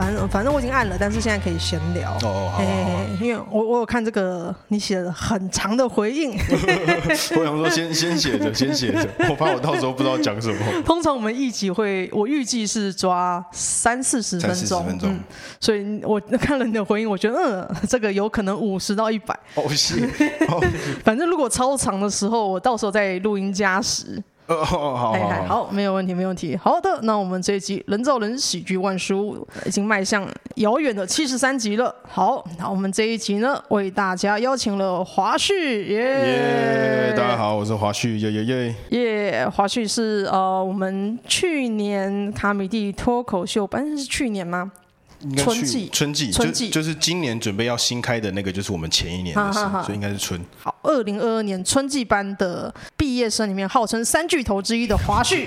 反正反正我已经按了，但是现在可以闲聊。哦哦，好，好，好。因为我我有看这个你写的很长的回应。我想说先 先写着，先写着，我怕我到时候不知道讲什么。通常我们一集会，我预计是抓三四十分钟。分钟。嗯，所以我看了你的回应，我觉得嗯，这个有可能五十到一百。哦，是。反正如果超长的时候，我到时候再录音加时。哦，好，好，好，好，没有问题，没有问题。好的，那我们这一集《人造人喜剧万书》已经迈向遥远的七十三集了。好，那我们这一集呢，为大家邀请了华旭，耶！大家好，我是华旭，耶耶耶！耶，华旭是呃，我们去年卡米蒂脱口秀，反正是去年吗？春季，春季，春季就，就是今年准备要新开的那个，就是我们前一年的事，所以应该是春。好，二零二二年春季班的毕业生里面，号称三巨头之一的华旭，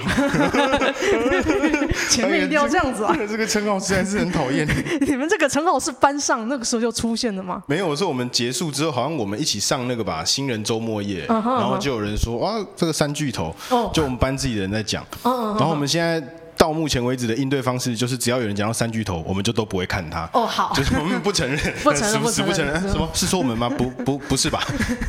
前面一定要这样子啊！这 个这个称号实在是很讨厌。你们这个称号是班上那个时候就出现的吗？没有，我说我们结束之后，好像我们一起上那个吧，新人周末夜，然后就有人说啊，这个三巨头，就我们班自己的人在讲，然后我们现在。到目前为止的应对方式就是，只要有人讲到三巨头，我们就都不会看他。哦，好，就是我们不承认，不承认，死不承认。什么？是说我们吗？不不不是吧？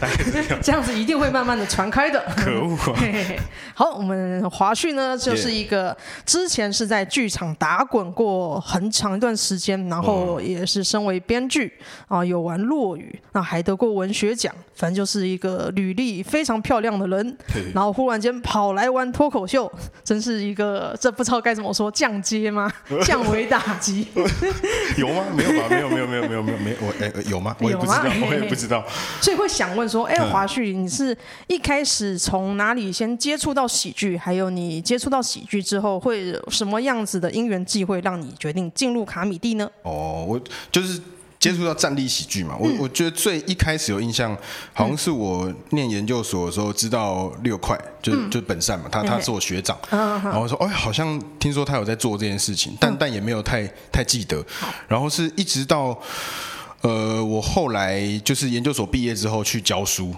这样子一定会慢慢的传开的。可恶啊！好，我们华旭呢，就是一个之前是在剧场打滚过很长一段时间，然后也是身为编剧啊，有玩落语，那还得过文学奖，反正就是一个履历非常漂亮的人。然后忽然间跑来玩脱口秀，真是一个这不超。该怎么说？降阶吗？降维打击？有吗？没有吧？没有，没有，没有，没有，没有，没有。我哎，有吗？我也不知道，我也不知道。所以会想问说：哎，华旭，你是一开始从哪里先接触到喜剧？还有你接触到喜剧之后，会有什么样子的因缘际会，让你决定进入卡米蒂呢？哦，我就是。接触到站立喜剧嘛，我我觉得最一开始有印象，好像是我念研究所的时候知道六块，就就本善嘛，他他是我学长，然后说，哎，好像听说他有在做这件事情，但但也没有太太记得，然后是一直到呃我后来就是研究所毕业之后去教书，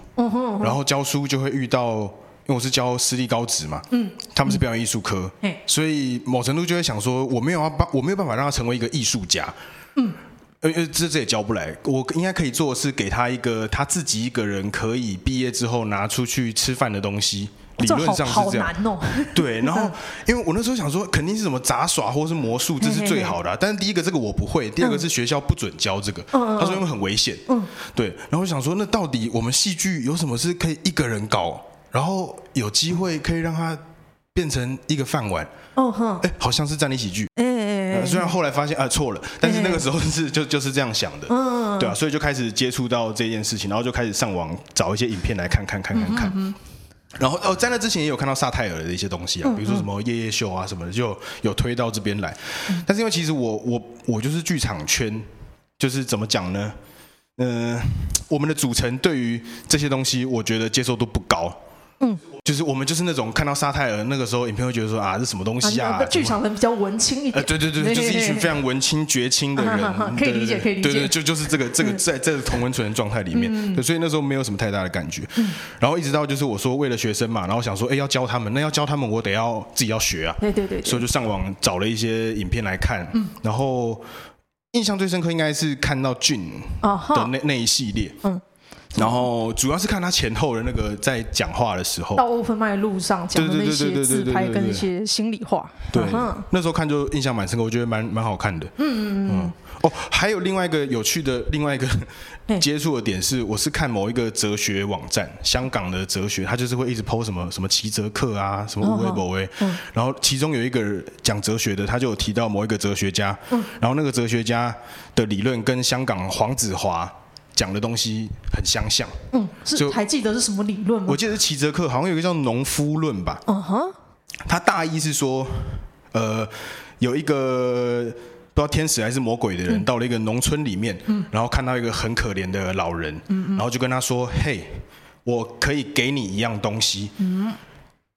然后教书就会遇到，因为我是教私立高职嘛，嗯，他们是表演艺术科，所以某程度就会想说，我没有要帮，我没有办法让他成为一个艺术家，嗯。呃呃，这这也教不来。我应该可以做的是给他一个他自己一个人可以毕业之后拿出去吃饭的东西。理论上是这样。对，然后 因为我那时候想说，肯定是什么杂耍或是魔术，这是最好的啊。但是第一个这个我不会，第二个是学校不准教这个。他说因为很危险。嗯。对，然后我想说，那到底我们戏剧有什么是可以一个人搞，然后有机会可以让他变成一个饭碗？哦哼。哎，好像是站立喜剧。虽然后来发现啊错了，但是那个时候是就就是这样想的，对啊，所以就开始接触到这件事情，然后就开始上网找一些影片来看看看看看，然后哦在那之前也有看到萨泰尔的一些东西啊，比如说什么夜夜秀啊什么的，就有推到这边来，但是因为其实我我我就是剧场圈，就是怎么讲呢？嗯，我们的组成对于这些东西，我觉得接受度不高。嗯，就是我们就是那种看到沙泰尔那个时候，影片会觉得说啊，这什么东西啊？剧场人比较文青一点。呃，对对对，就是一群非常文青绝青的人，可以理解，可以理解。对对，就就是这个这个在在同温层的状态里面，对，所以那时候没有什么太大的感觉。然后一直到就是我说为了学生嘛，然后想说哎要教他们，那要教他们我得要自己要学啊。对对对。所以就上网找了一些影片来看，然后印象最深刻应该是看到俊的那那一系列。嗯。然后主要是看他前后的那个在讲话的时候，到 open mic 路上讲的那些自拍跟一些心里话，对，那时候看就印象蛮深刻，我觉得蛮蛮好看的。嗯嗯嗯。哦，还有另外一个有趣的另外一个接触的点是，我是看某一个哲学网站，香港的哲学，他就是会一直 po 什么什么齐泽克啊，什么乌维博维，然后其中有一个讲哲学的，他就有提到某一个哲学家，然后那个哲学家的理论跟香港黄子华。讲的东西很相像，嗯，是还记得是什么理论吗？我记得是齐泽克，好像有一个叫农夫论吧，嗯哼，他大意是说，呃，有一个不知道天使还是魔鬼的人，到了一个农村里面，嗯，然后看到一个很可怜的老人，嗯，然后就跟他说，嘿，我可以给你一样东西，嗯。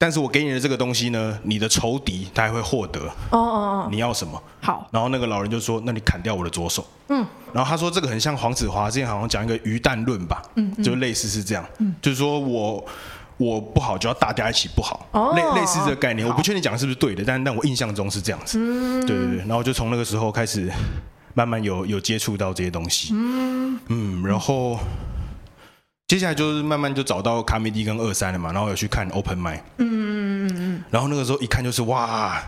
但是我给你的这个东西呢，你的仇敌他还会获得。哦哦哦，你要什么？好。然后那个老人就说：“那你砍掉我的左手。”嗯。然后他说：“这个很像黄子华之前好像讲一个鱼蛋论吧？嗯，就类似是这样。嗯，就是说我我不好就要大家一起不好，哦类类似这个概念，我不确定讲的是不是对的，但但我印象中是这样子。嗯，对对对，然后就从那个时候开始，慢慢有有接触到这些东西。嗯嗯，然后接下来就是慢慢就找到卡米蒂跟二三了嘛，然后有去看 Open Mic。嗯嗯嗯嗯，然后那个时候一看就是哇。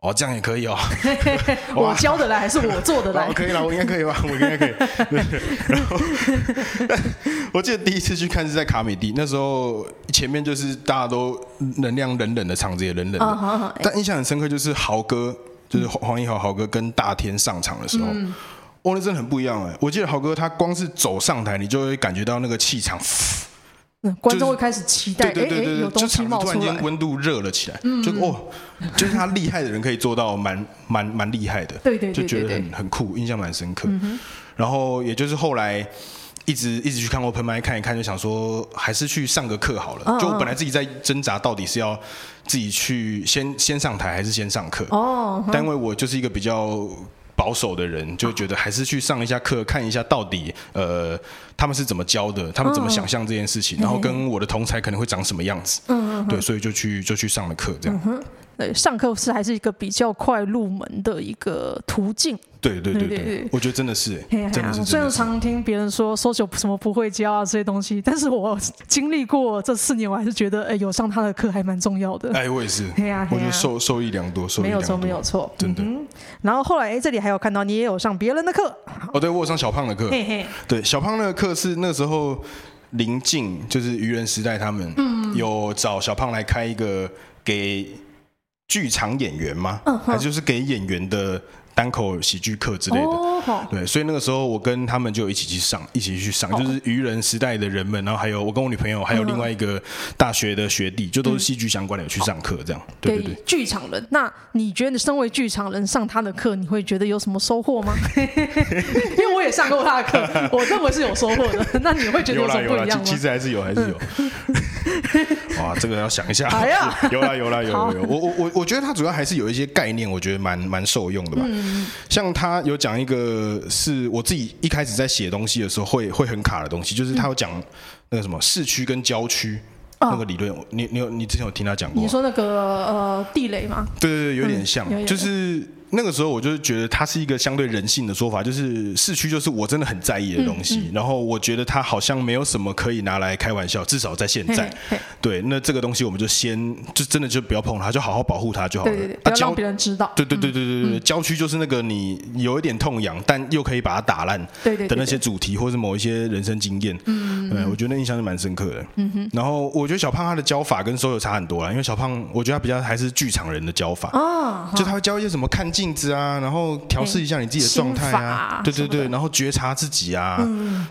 哦，这样也可以哦。我教的来还是我做的来？可以了，我应该可以吧？我应该可以。然后，我记得第一次去看是在卡米蒂，那时候前面就是大家都能量冷冷的，场子也冷冷的。但印象很深刻，就是豪哥，就是黄义豪豪哥跟大天上场的时候，哦，那真的很不一样哎。我记得豪哥他光是走上台，你就会感觉到那个气场。观众会开始期待，对对对对，有东西冒出来，就突然间温度热了起来，就哦，就是他厉害的人可以做到蛮蛮蛮厉害的，对对，就觉得很很酷，印象蛮深刻。然后也就是后来一直一直去看 Open Mic 看一看，就想说还是去上个课好了。就我本来自己在挣扎，到底是要自己去先先上台，还是先上课？哦，但因为我就是一个比较。保守的人就觉得还是去上一下课，看一下到底呃他们是怎么教的，他们怎么想象这件事情，然后跟我的同才可能会长什么样子。嗯，对，所以就去就去上了课，这样。对，上课是还是一个比较快入门的一个途径。对对对对，我觉得真的是，真的是。虽然常听别人说 social 什么不会教啊这些东西，但是我经历过这四年，我还是觉得哎，有上他的课还蛮重要的。哎，我也是。我觉得受受益良多，受益良多。没有错，没有错，真的。然后后来哎，这里还有看到你也有上别人的课。哦，对，我有上小胖的课。对，小胖那个课是那个时候临近，就是愚人时代他们有找小胖来开一个给。剧场演员吗？嗯，还是就是给演员的单口喜剧课之类的。哦，对，所以那个时候我跟他们就一起去上，一起去上，就是愚人时代的人们，然后还有我跟我女朋友，还有另外一个大学的学弟，就都是戏剧相关的，有去上课这样。对对对，剧场人，那你觉得你身为剧场人上他的课，你会觉得有什么收获吗？因为我也上过他的课，我认为是有收获的。那你会觉得有什么不一样吗？其实还是有，还是有。哇，这个要想一下。有啦有啦有有有，我我我我觉得他主要还是有一些概念，我觉得蛮蛮受用的吧。像他有讲一个是我自己一开始在写东西的时候会会很卡的东西，就是他有讲那个什么市区跟郊区那个理论。你你有你之前有听他讲过？你说那个呃地雷吗？对对对，有点像，就是。那个时候我就觉得它是一个相对人性的说法，就是市区就是我真的很在意的东西，嗯嗯、然后我觉得它好像没有什么可以拿来开玩笑，至少在现在，对，那这个东西我们就先就真的就不要碰它，就好好保护它就好了，对对对，不要让别人知道。对对对对对对，郊区就是那个你有一点痛痒，但又可以把它打烂的那些主题，或是某一些人生经验，嗯，对，我觉得那印象是蛮深刻的。嗯哼，然后我觉得小胖他的教法跟 SoYo 差很多啦，因为小胖我觉得他比较还是剧场人的教法，哦，就他会教一些什么看镜子啊，然后。调试一下你自己的状态啊，对对对，然后觉察自己啊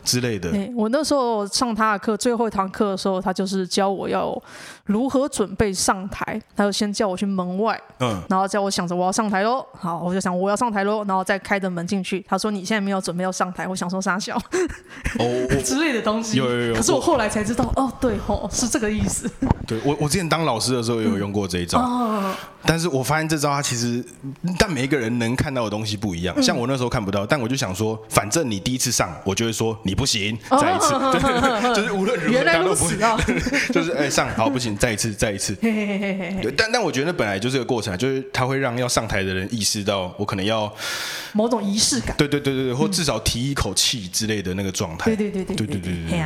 之类的。我那时候上他的课，最后一堂课的时候，他就是教我要如何准备上台。他就先叫我去门外，嗯，然后叫我想着我要上台喽。好，我就想我要上台喽，然后再开着门进去。他说你现在没有准备要上台，我想说傻笑哦 之类的东西。有有有。可是我后来才知道，哦，对哦，是这个意思。对我我之前当老师的时候也有用过这一招，但是我发现这招它其实，但每一个人能看到的东西不一样，像我那时候看不到，但我就想说，反正你第一次上，我就会说你不行，再一次，就是无论如何都不会，就是哎上好不行，再一次，再一次。但但我觉得本来就是个过程，就是他会让要上台的人意识到，我可能要某种仪式感，对对对对对，或至少提一口气之类的那个状态。对对对对对对对。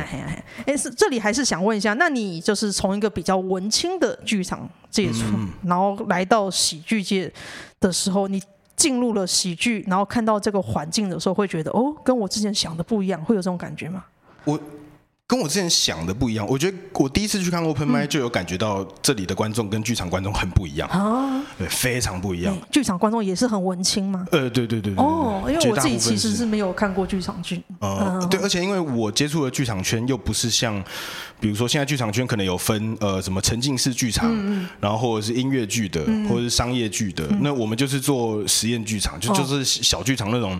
哎，是这里还是想问一下，那你就是从一个比较文青的剧场？接触，然后来到喜剧界的时候，你。进入了喜剧，然后看到这个环境的时候，会觉得哦，跟我之前想的不一样，会有这种感觉吗？我。跟我之前想的不一样，我觉得我第一次去看 Open Mic 就有感觉到这里的观众跟剧场观众很不一样。啊，对，非常不一样。剧场观众也是很文青吗？呃，对对对对。哦，因为我自己其实是没有看过剧场剧。呃，对，而且因为我接触的剧场圈又不是像，比如说现在剧场圈可能有分呃什么沉浸式剧场，然后或者是音乐剧的，或者是商业剧的，那我们就是做实验剧场，就就是小剧场那种，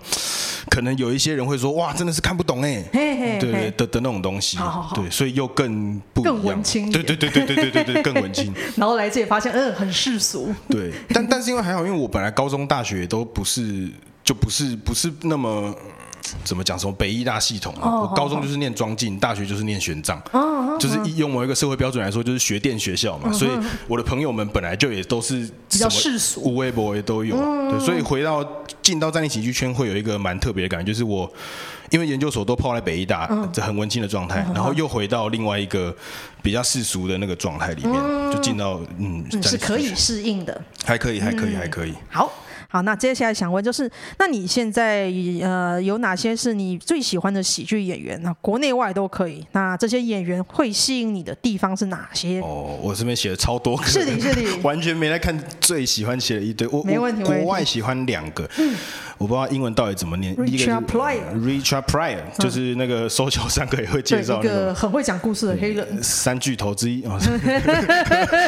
可能有一些人会说哇，真的是看不懂哎，对对的的那种东西。好好好，对，所以又更不一样，更文青，对对对对对对对对，更文青。然后来这里发现，嗯，很世俗。对，但但是因为还好，因为我本来高中、大学都不是，就不是不是那么怎么讲什么北医大系统啊，哦我高中就是念庄敬，大学就是念玄奘，哦就是用某一个社会标准来说，就是学电学校嘛，所以我的朋友们本来就也都是比较世俗。无微博也都有，对，所以回到进到战地喜剧圈会有一个蛮特别的感觉，就是我因为研究所都泡在北医大，这很文青的状态，然后又回到另外一个比较世俗的那个状态里面，就进到嗯，嗯是可以适应的，还可以，还可以，还可以。好。好，那接下来想问就是，那你现在呃有哪些是你最喜欢的喜剧演员？那国内外都可以。那这些演员会吸引你的地方是哪些？哦，我这边写了超多个，是的，是的，完全没来看。最喜欢写了一堆，我没问题。国外喜欢两个，我不知道英文到底怎么念。Richard Pryor，Richard Pryor 就是那个 social 三个也会介绍一个很会讲故事的黑人，三巨头之一啊。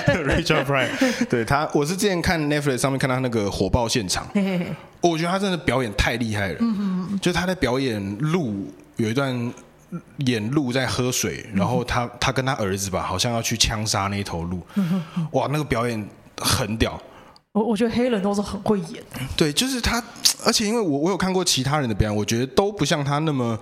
Richard Pryor，对他，我是之前看 Netflix 上面看到他那个火爆现场。我觉得他真的表演太厉害了，嗯就他在表演鹿有一段演鹿在喝水，然后他他跟他儿子吧，好像要去枪杀那头鹿，哇，那个表演很屌。我我觉得黑人都是很会演，对，就是他，而且因为我我有看过其他人的表演，我觉得都不像他那么，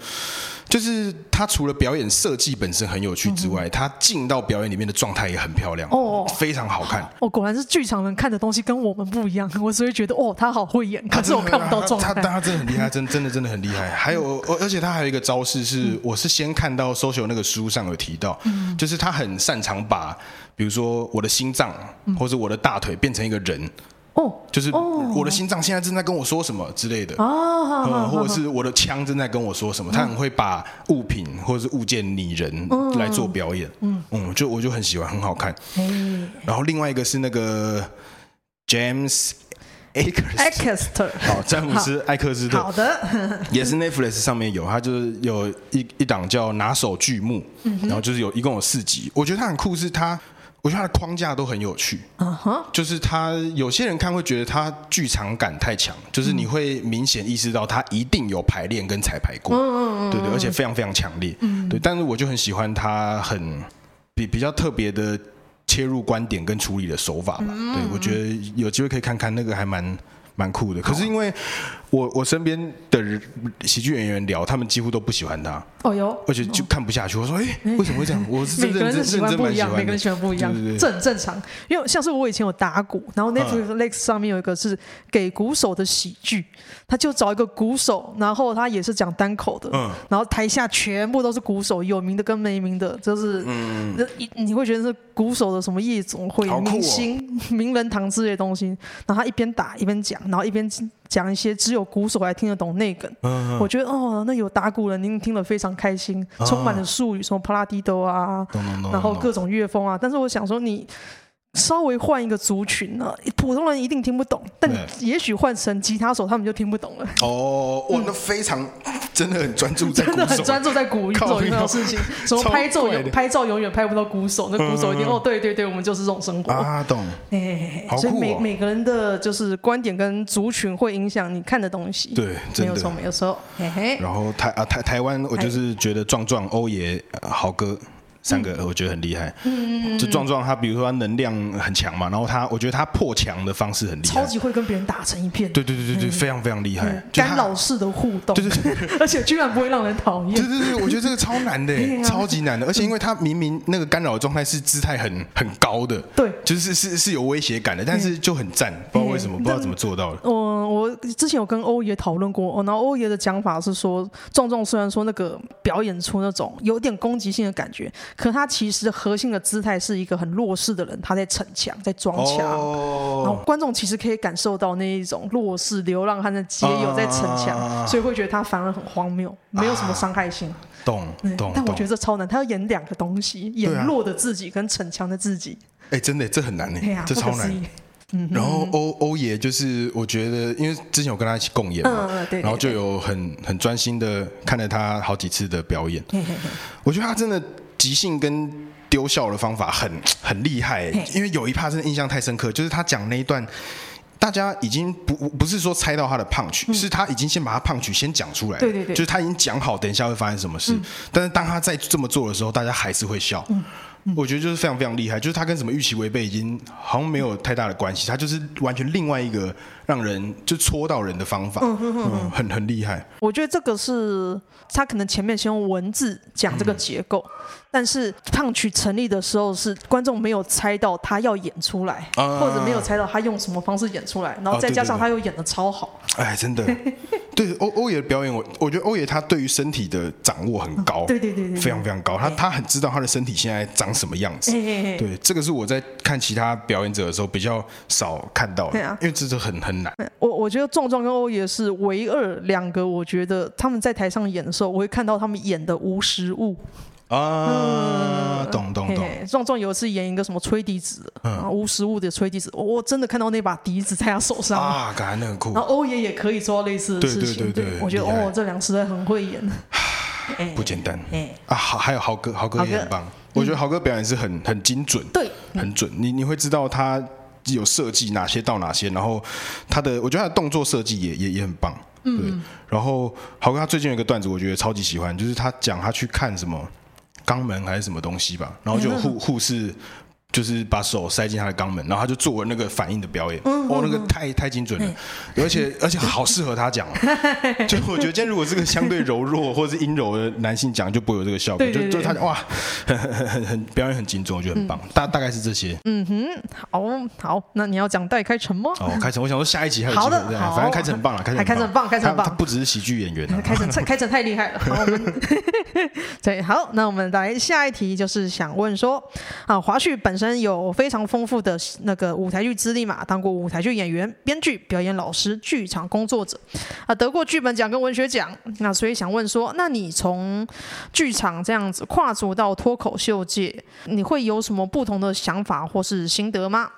就是他除了表演设计本身很有趣之外，嗯、他进到表演里面的状态也很漂亮，哦，非常好看。哦，果然是剧场人看的东西跟我们不一样，我所以觉得哦，他好会演，可是我看不到状态。他他，他，他真的很厉害，真真的真的很厉害。还有，而且他还有一个招式是，嗯、我是先看到 social 那个书上有提到，嗯、就是他很擅长把。比如说我的心脏或者我的大腿变成一个人，哦，就是我的心脏现在正在跟我说什么之类的，哦，或者是我的枪正在跟我说什么，他很会把物品或者是物件拟人来做表演，嗯。嗯，就我就很喜欢，很好看。然后另外一个是那个 James Acaster，好，詹姆斯艾克斯特，好的，也是 Netflix 上面有，他就是有一一档叫拿手剧目，然后就是有一共有四集，我觉得他很酷，是他。我觉得它的框架都很有趣，uh. 就是它有些人看会觉得它剧场感太强，就是你会明显意识到它一定有排练跟彩排过，嗯嗯嗯对对，而且非常非常强烈，嗯、对。但是我就很喜欢它很比比较特别的切入观点跟处理的手法吧，嗯、对我觉得有机会可以看看那个还蛮。蛮酷的，可是因为我我身边的人喜剧演员聊，他们几乎都不喜欢他。哦哟，而且就看不下去。我说，哎，为什么会这样？我是每个人喜欢不一样，每个人喜欢不一样，这很正常。因为像是我以前有打鼓，然后 Netflix 上面有一个是给鼓手的喜剧，他就找一个鼓手，然后他也是讲单口的，嗯，然后台下全部都是鼓手，有名的跟没名的，就是嗯，你你会觉得是鼓手的什么夜总会明星名人堂之类的东西，然后他一边打一边讲。然后一边讲一些只有鼓手还听得懂内梗，我觉得哦，那有打鼓人您听了非常开心，充满了术语，什么帕拉蒂多啊，然后各种乐风啊。但是我想说你。稍微换一个族群呢，普通人一定听不懂，但也许换成吉他手，他们就听不懂了。哦，哇，那非常真的很专注在 真的很专注在鼓手这种事情。什么拍照永拍照永远拍不到鼓手，那鼓手一定哦，对对对，我们就是这种生活啊，懂。哎，所以每每个人的就是观点跟族群会影响你看的东西。对，没有错，没有错。嘿嘿。然后台啊台台湾，我就是觉得壮壮欧爷好哥。三个我觉得很厉害，就壮壮他，比如说他能量很强嘛，然后他，我觉得他破墙的方式很厉害，超级会跟别人打成一片，对对对对对，非常非常厉害，干扰式的互动，对对对，而且居然不会让人讨厌，对对对，我觉得这个超难的，超级难的，而且因为他明明那个干扰的状态是姿态很很高的，对，就是是是有威胁感的，但是就很赞，不知道为什么，不知道怎么做到的。我，我之前有跟欧爷讨论过，哦然后欧爷的讲法是说，壮壮虽然说那个表演出那种有点攻击性的感觉，可他其实。核心的姿态是一个很弱势的人，他在逞强，在装强，oh. 然后观众其实可以感受到那一种弱势流浪汉的街友在逞强，uh. 所以会觉得他反而很荒谬，没有什么伤害性。懂懂。但我觉得这超难，他要演两个东西，演弱的自己跟逞强的自己。哎、真的，这很难呢，啊、这超难。嗯、然后欧欧爷就是，我觉得，因为之前有跟他一起共演嘛，嗯、对对对，然后就有很很专心的看了他好几次的表演。嘿嘿嘿，我觉得他真的即兴跟丢笑的方法很 很厉害，因为有一趴真的印象太深刻，就是他讲那一段，大家已经不不是说猜到他的 punch，、嗯、是他已经先把他 punch 先讲出来，对对对，就是他已经讲好等一下会发生什么事，嗯、但是当他在这么做的时候，大家还是会笑。嗯。我觉得就是非常非常厉害，就是他跟什么预期违背已经好像没有太大的关系，他就是完全另外一个让人就戳到人的方法，嗯，嗯很很厉害。我觉得这个是他可能前面先用文字讲这个结构。嗯但是胖曲成立的时候，是观众没有猜到他要演出来，啊、或者没有猜到他用什么方式演出来，然后再加上他又演的超好。哎，真的，对欧欧爷的表演，我我觉得欧爷他对于身体的掌握很高，对对对对，非常非常高。他他很知道他的身体现在长什么样子。对，这个是我在看其他表演者的时候比较少看到的，对啊，因为这是很很难。我我觉得壮壮跟欧爷是唯二两个，我觉得他们在台上演的时候，我会看到他们演的无实物。啊，懂懂懂！壮壮有一次演一个什么吹笛子，嗯，无实物的吹笛子，我真的看到那把笛子在他手上啊，感觉那很酷。然后欧爷也可以做到类似的事情，对对对，我觉得哦，这两个实在很会演，不简单。哎啊，好，还有豪哥，豪哥也很棒。我觉得豪哥表演是很很精准，对，很准。你你会知道他有设计哪些到哪些，然后他的，我觉得他的动作设计也也也很棒，对。然后豪哥他最近有一个段子，我觉得超级喜欢，就是他讲他去看什么。肛门还是什么东西吧，然后就护护士。就是把手塞进他的肛门，然后他就做了那个反应的表演，哦，那个太太精准了，而且而且好适合他讲，就我觉得今天如果是个相对柔弱或者是阴柔的男性讲，就不会有这个效果，就就他哇，很很很很表演很精准，我觉得很棒，大大概是这些。嗯。哼，好好，那你要讲戴开成吗？哦，开成，我想说下一集还有机会，反正开成很棒了，开成开成很棒，开成很棒，他不只是喜剧演员，开成开成太厉害了。好，我们对，好，那我们来下一题，就是想问说啊，华旭本身有非常丰富的那个舞台剧资历嘛，当过舞台剧演员、编剧、表演老师、剧场工作者，啊，得过剧本奖跟文学奖。那所以想问说，那你从剧场这样子跨足到脱口秀界，你会有什么不同的想法或是心得吗？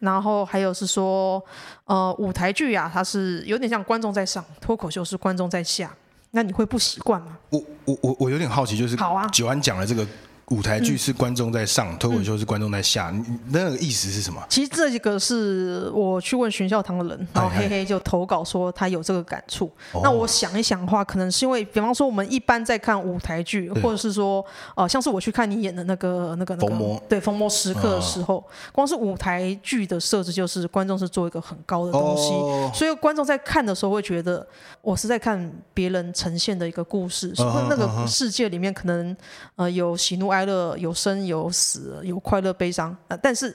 然后还有是说，呃，舞台剧啊，它是有点像观众在上，脱口秀是观众在下，那你会不习惯吗？我我我我有点好奇，就是好啊，九安讲了这个。舞台剧是观众在上，脱口秀是观众在下，那个意思是什么？其实这个是我去问寻笑堂的人，然后嘿嘿就投稿说他有这个感触。那我想一想的话，可能是因为，比方说我们一般在看舞台剧，或者是说，呃，像是我去看你演的那个那个那个，对，逢魔时刻的时候，光是舞台剧的设置就是观众是做一个很高的东西，所以观众在看的时候会觉得我是在看别人呈现的一个故事，所以那个世界里面可能呃有喜怒哀。快乐有生有死，有快乐悲伤啊！但是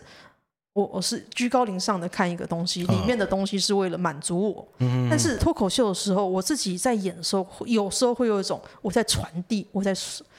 我我是居高临上的看一个东西，里面的东西是为了满足我。嗯、但是脱口秀的时候，我自己在演的时候，有时候会有一种我在传递，我在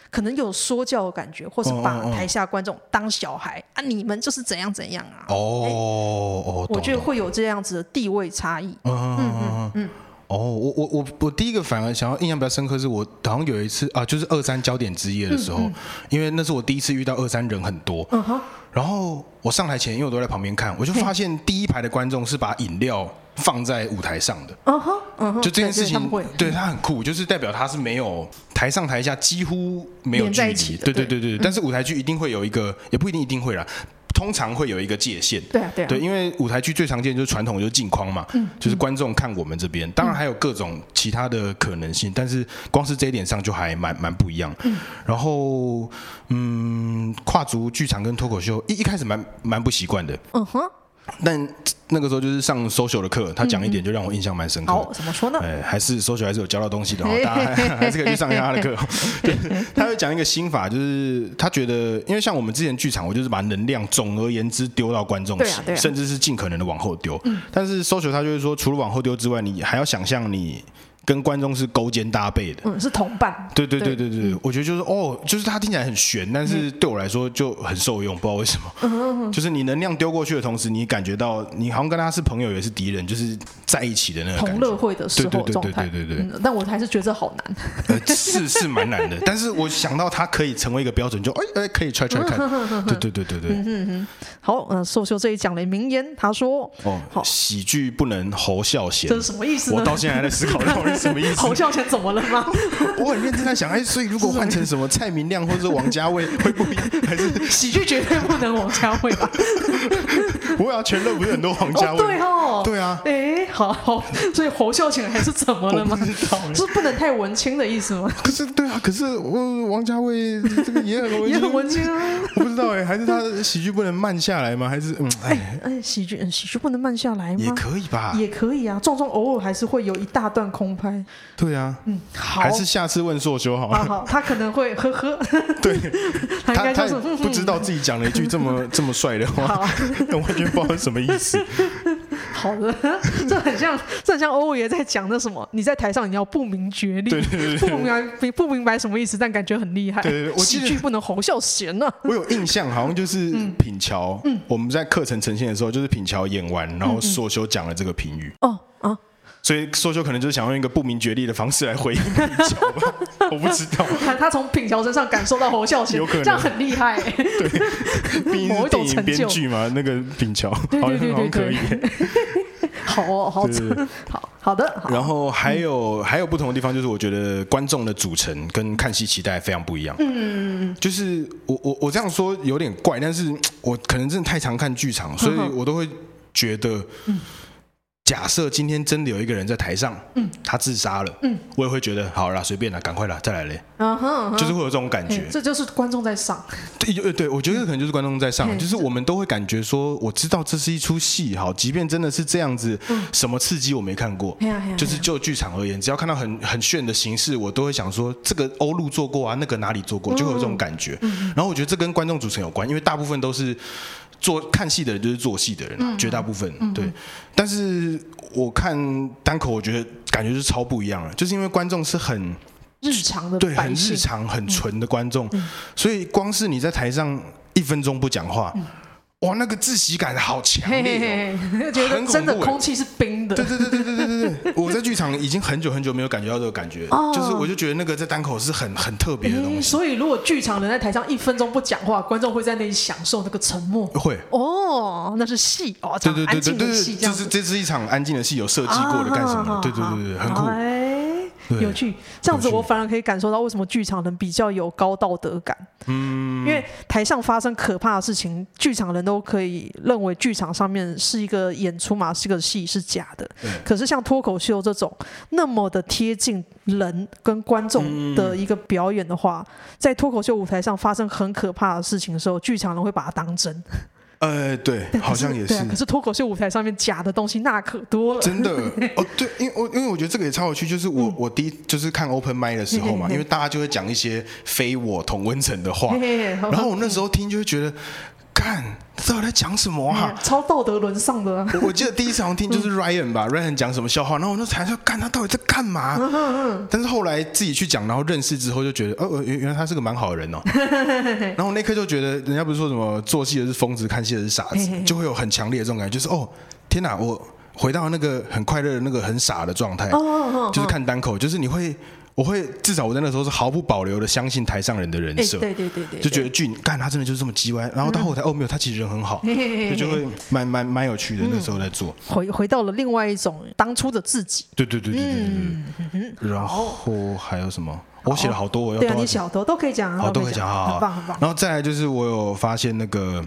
可能有说教的感觉，或是把台下观众当小孩、哦哦、啊，你们就是怎样怎样啊？哦哦，我觉得会有这样子的地位差异。嗯。嗯嗯哦，我我我我第一个反而想要印象比较深刻，是我好像有一次啊，就是二三焦点之夜的时候，嗯嗯、因为那是我第一次遇到二三人很多，嗯、哼。然后我上台前，因为我都在旁边看，我就发现第一排的观众是把饮料放在舞台上的，嗯哼，嗯哼，就这件事情，对，他很酷，就是代表他是没有台上台下几乎没有距离，对。对对对，嗯、但是舞台剧一定会有一个，也不一定一定会啦。通常会有一个界限，对啊，对啊，对，因为舞台剧最常见就是传统就是镜框嘛，嗯，就是观众看我们这边，当然还有各种其他的可能性，但是光是这一点上就还蛮蛮不一样。嗯，然后嗯，跨足剧场跟脱口秀一一开始蛮蛮不习惯的，嗯哼。但那个时候就是上 social 的课，他讲一点就让我印象蛮深刻。哦，怎么说呢？哎，还是 social 还是有教到东西的，大家还，还是可以去上一下他的课。对，他会讲一个心法，就是他觉得，因为像我们之前剧场，我就是把能量总而言之丢到观众席，甚至是尽可能的往后丢。但是 social 他就是说，除了往后丢之外，你还要想象你。跟观众是勾肩搭背的，嗯，是同伴。对对对对对，我觉得就是哦，就是他听起来很悬，但是对我来说就很受用，不知道为什么。嗯、就是你能量丢过去的同时，你感觉到你好像跟他是朋友也是敌人，就是在一起的那个。同乐会的时候状态。对对对对。但我还是觉得这好难。呃、是是蛮难的，但是我想到他可以成为一个标准，就哎哎可以 try try 看。对对对对对。嗯哼好，嗯，寿秀这里讲的名言，他说：哦，好，喜剧不能侯孝贤。这是什么意思？我到现在还在思考。什么意思？侯孝贤怎么了吗？我很认真在想，哎，所以如果换成什么蔡明亮或者王家卫，会不会还是 喜剧绝对不能王家卫吧？不会啊，全乐不是很多王家卫？对哦，对啊。哎，好好好，所以侯孝贤还是怎么了吗？是不能太文青的意思吗？可是对啊，可是我王家卫这个也很文青，也很文青啊。我不知道哎，还是他喜剧不能慢下来吗？还是嗯哎哎，喜剧喜剧不能慢下来吗？也可以吧，也可以啊。壮壮偶尔还是会有一大段空拍。对啊，嗯，好，还是下次问硕修好了。好，他可能会呵呵。对，他应该就是不知道自己讲了一句这么这么帅的话，完全不知道是什么意思。好的，这很像，这很像欧爷在讲的什么？你在台上你要不明觉厉，对对对对，不明白不明白什么意思，但感觉很厉害。对对对，我喜剧不能侯孝贤呢。我有印象，好像就是品乔，嗯，我们在课程呈现的时候，就是品乔演完，然后硕修讲了这个评语。哦哦。所以说修可能就是想用一个不明觉厉的方式来回应品乔吧，我不知道。他他从品乔身上感受到侯孝贤，有可能这样很厉害。对，毕竟是电影编剧嘛，那个品乔好像好像可以。好哦，好，好好的。然后还有还有不同的地方，就是我觉得观众的组成跟看戏期待非常不一样。嗯，就是我我我这样说有点怪，但是我可能真的太常看剧场，所以我都会觉得。假设今天真的有一个人在台上，嗯，他自杀了，嗯，我也会觉得好啦，随便啦，赶快啦，再来嘞，嗯哼，就是会有这种感觉，这就是观众在上，对，对，对，我觉得可能就是观众在上，就是我们都会感觉说，我知道这是一出戏，好，即便真的是这样子，什么刺激我没看过，就是就剧场而言，只要看到很很炫的形式，我都会想说，这个欧陆做过啊，那个哪里做过，就会有这种感觉，然后我觉得这跟观众组成有关，因为大部分都是。做看戏的人就是做戏的人，绝大部分对。但是我看单口，我觉得感觉是超不一样了，就是因为观众是很日常的，对，很日常、很纯的观众，所以光是你在台上一分钟不讲话。哇，那个窒息感好强烈，觉得真的空气是冰的。对对对对对对对，我在剧场已经很久很久没有感觉到这个感觉，就是我就觉得那个在单口是很很特别的东西。所以如果剧场人在台上一分钟不讲话，观众会在那里享受那个沉默。会哦，那是戏哦，对对对对对，这是这是一场安静的戏，有设计过的干什么？对对对对，很酷。有趣，这样子我反而可以感受到为什么剧场人比较有高道德感。嗯，因为台上发生可怕的事情，剧场人都可以认为剧场上面是一个演出嘛，是个戏，是假的。可是像脱口秀这种那么的贴近人跟观众的一个表演的话，在脱口秀舞台上发生很可怕的事情的时候，剧场人会把它当真。呃，对，好像也是。可是脱口秀舞台上面假的东西那可多了。真的 哦，对，因为我因为我觉得这个也超有趣，就是我我第一就是看 Open Mic 的时候嘛，因为大家就会讲一些非我同温层的话，然后我那时候听就会觉得。看，他到底在讲什么啊？超道德沦丧的、啊。我记得第一次好像听就是 Ryan 吧、嗯、，Ryan 讲什么笑话，然后我那才说，看他到底在干嘛？但是后来自己去讲，然后认识之后就觉得，哦，原原来他是个蛮好的人哦。然后那刻就觉得，人家不是说什么做戏的是疯子，看戏的是傻子，就会有很强烈的这种感觉，就是哦，天哪，我回到那个很快乐的那个很傻的状态哦，就是看单口，就是你会。我会至少我在那时候是毫不保留的相信台上人的人设，对对对对，就觉得俊干他真的就是这么叽歪，然后到后台哦没有，他其实人很好，就就会蛮蛮蛮有趣的。那时候在做，回回到了另外一种当初的自己。对对对对对对。然后还有什么？我写了好多，我要对啊，你写好多都可以讲，好都可以讲，好，很棒很棒。然后再来就是我有发现那个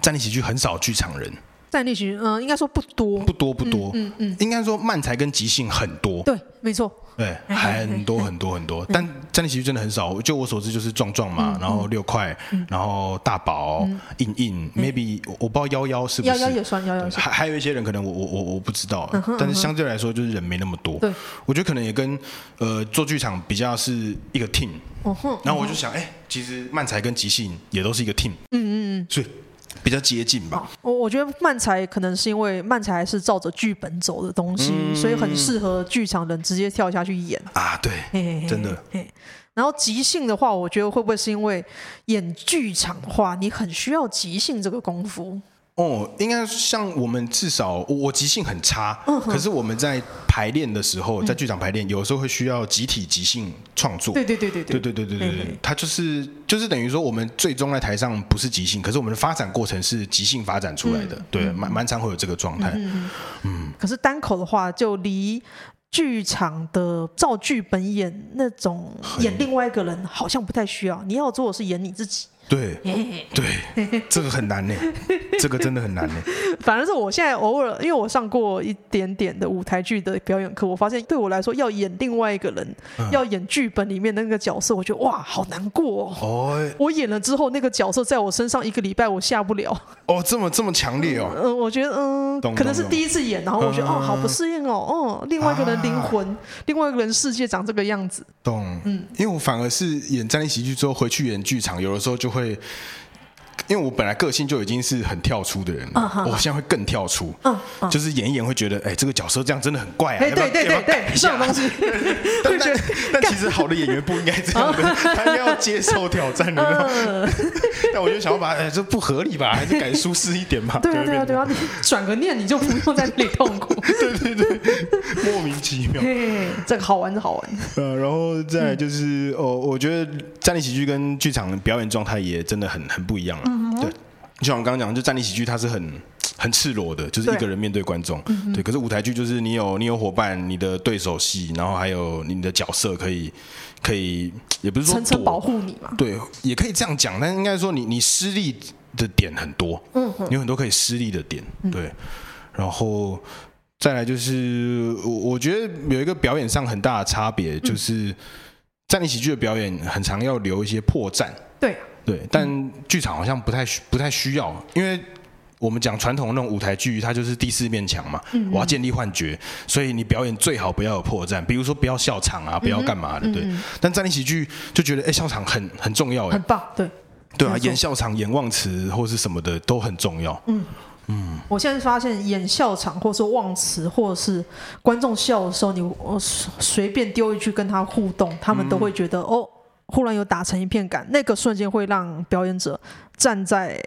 站立喜剧很少剧场人。站立喜剧，嗯，应该说不多，不多不多，嗯嗯，应该说慢才跟即兴很多，对，没错，对，很多很多很多，但站立喜剧真的很少，就我所知就是壮壮嘛，然后六块，然后大宝，印印，maybe 我不知道幺幺是不是，幺幺也算幺幺，还还有一些人可能我我我我不知道，但是相对来说就是人没那么多，对，我觉得可能也跟呃做剧场比较是一个 team，然后我就想，哎，其实漫才跟即兴也都是一个 team，嗯嗯嗯，所以。比较接近吧。我我觉得漫才可能是因为漫才是照着剧本走的东西，嗯、所以很适合剧场人直接跳下去演啊。对，嘿嘿嘿真的。然后即兴的话，我觉得会不会是因为演剧场的话，你很需要即兴这个功夫？哦，应该像我们至少我即兴很差，可是我们在排练的时候，在剧场排练，有时候会需要集体即兴创作。对对对对对对对对对对，他就是就是等于说，我们最终在台上不是即兴，可是我们的发展过程是即兴发展出来的。对，蛮蛮常会有这个状态。嗯，可是单口的话，就离剧场的照剧本演那种演另外一个人，好像不太需要。你要做的是演你自己。对对，这个很难呢，这个真的很难呢。反而是我现在偶尔，因为我上过一点点的舞台剧的表演课，我发现对我来说，要演另外一个人，嗯、要演剧本里面的那个角色，我觉得哇，好难过哦。哦我演了之后，那个角色在我身上一个礼拜，我下不了。哦，这么这么强烈哦。嗯、呃，我觉得嗯，可能是第一次演，然后我觉得、嗯、哦，好不适应哦。哦，另外一个人灵魂，啊、另外一个人世界长这个样子。懂。嗯，因为我反而是演站立喜剧之后回去演剧场，有的时候就会。所因为我本来个性就已经是很跳出的人了，我现在会更跳出，就是演一演会觉得，哎，这个角色这样真的很怪啊，对对对对，这种东西，但但其实好的演员不应该这样的，他应该要接受挑战的。但我就想要把，哎，这不合理吧？还是改舒适一点吧？对啊对啊对啊，你转个念，你就不用在那里痛苦。对对对，莫名其妙。这个好玩是好玩。呃，然后再就是，哦，我觉得站立喜剧跟剧场的表演状态也真的很很不一样了。对，就像我刚刚讲，就站立喜剧，它是很很赤裸的，就是一个人面对观众。对，可是舞台剧就是你有你有伙伴，你的对手戏，然后还有你的角色可以可以，也不是说层层保护你嘛。对，也可以这样讲，但应该说你你失利的点很多，嗯，有很多可以失利的点。对，然后再来就是我我觉得有一个表演上很大的差别，就是站立喜剧的表演很常要留一些破绽。对。对，但剧场好像不太需不太需要，因为我们讲传统的那种舞台剧，它就是第四面墙嘛，嗯嗯。我要建立幻觉，所以你表演最好不要有破绽，比如说不要笑场啊，不要干嘛的，对。但站立喜剧就觉得，哎，笑场很很重要，哎，很棒，对，对啊，演笑场、演忘词或是什么的都很重要。嗯。嗯，我现在发现演笑场，或是忘词，或者是观众笑的时候，你我随便丢一句跟他互动，他们都会觉得、嗯、哦。忽然有打成一片感，那个瞬间会让表演者站在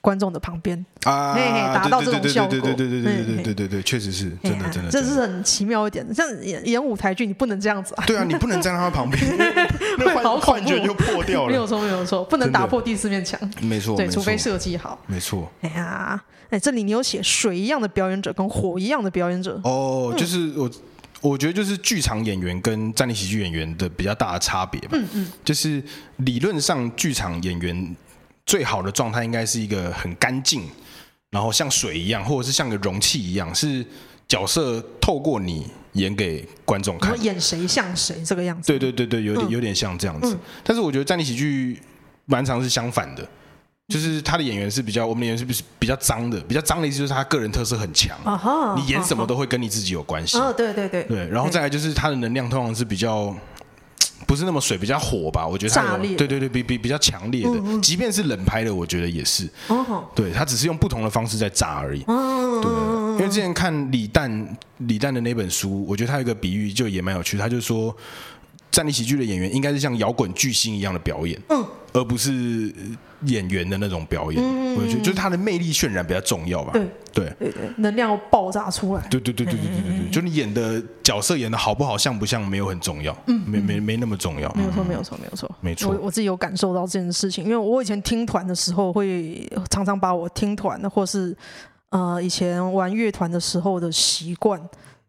观众的旁边啊，达到这种效果。对对对对对对对对对对对，确实是真的真的。这是很奇妙一点，像演演舞台剧，你不能这样子啊。对啊，你不能站在他旁边，会好幻觉就破掉了。没有错，没有错，不能打破第四面墙。没错，对，除非设计好。没错。哎呀，哎，这里你有写水一样的表演者跟火一样的表演者。哦，就是我。我觉得就是剧场演员跟站立喜剧演员的比较大的差别吧。嗯嗯，就是理论上剧场演员最好的状态应该是一个很干净，然后像水一样，或者是像个容器一样，是角色透过你演给观众看。演谁像谁这个样子。对对对对，有点有点像这样子。但是我觉得站立喜剧蛮常是相反的。就是他的演员是比较，我们的演员是不是比较脏的？比较脏的意思就是他个人特色很强。你演什么都会跟你自己有关系。哦，对对对。对，然后再来就是他的能量通常是比较，不是那么水，比较火吧？我觉得他有。对对对，比比比较强烈的，即便是冷拍的，我觉得也是。哦。对，他只是用不同的方式在炸而已。嗯。对，因为之前看李诞李诞的那本书，我觉得他有一个比喻就也蛮有趣，他就说。站立喜剧的演员应该是像摇滚巨星一样的表演，嗯，而不是演员的那种表演。嗯，我觉得就是他的魅力渲染比较重要吧。对对对对，能量要爆炸出来。对对对对对对对，就你演的角色演的好不好，像不像没有很重要，嗯，没没没那么重要。没有错，没有错，没有错，没错。我我自己有感受到这件事情，因为我以前听团的时候，会常常把我听团的，或是呃以前玩乐团的时候的习惯。